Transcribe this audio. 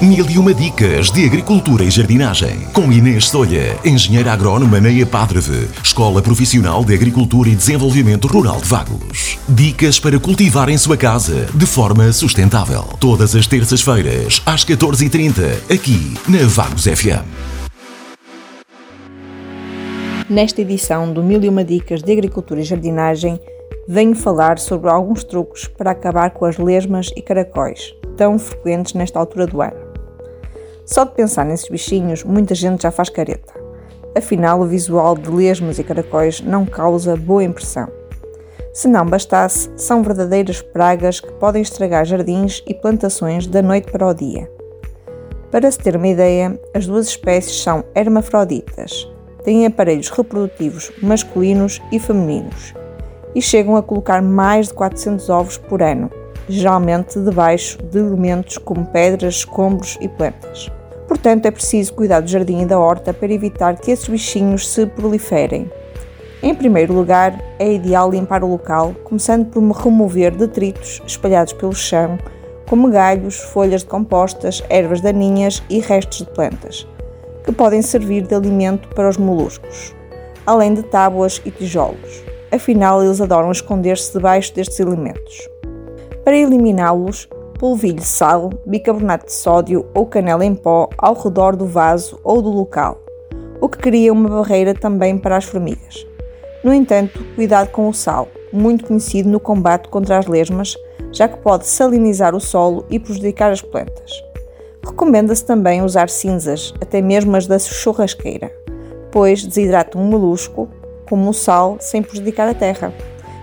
Mil e uma dicas de agricultura e jardinagem. Com Inês Solha, engenheira agrónoma na EPADREVE, Escola Profissional de Agricultura e Desenvolvimento Rural de Vagos. Dicas para cultivar em sua casa de forma sustentável. Todas as terças-feiras, às 14h30, aqui na Vagos FM. Nesta edição do Mil e uma dicas de agricultura e jardinagem, venho falar sobre alguns truques para acabar com as lesmas e caracóis, tão frequentes nesta altura do ano. Só de pensar nesses bichinhos, muita gente já faz careta. Afinal, o visual de lesmas e caracóis não causa boa impressão. Se não bastasse, são verdadeiras pragas que podem estragar jardins e plantações da noite para o dia. Para se ter uma ideia, as duas espécies são hermafroditas, têm aparelhos reprodutivos masculinos e femininos e chegam a colocar mais de 400 ovos por ano, geralmente debaixo de elementos como pedras, escombros e plantas. Portanto, é preciso cuidar do jardim e da horta para evitar que esses bichinhos se proliferem. Em primeiro lugar, é ideal limpar o local, começando por remover detritos espalhados pelo chão, como galhos, folhas decompostas, ervas daninhas e restos de plantas, que podem servir de alimento para os moluscos, além de tábuas e tijolos. Afinal, eles adoram esconder-se debaixo destes elementos. Para eliminá-los, polvilhe sal, bicarbonato de sódio ou canela em pó ao redor do vaso ou do local, o que cria uma barreira também para as formigas. No entanto, cuidado com o sal, muito conhecido no combate contra as lesmas, já que pode salinizar o solo e prejudicar as plantas. Recomenda-se também usar cinzas, até mesmo as da churrasqueira, pois desidratam um molusco, como o sal, sem prejudicar a terra.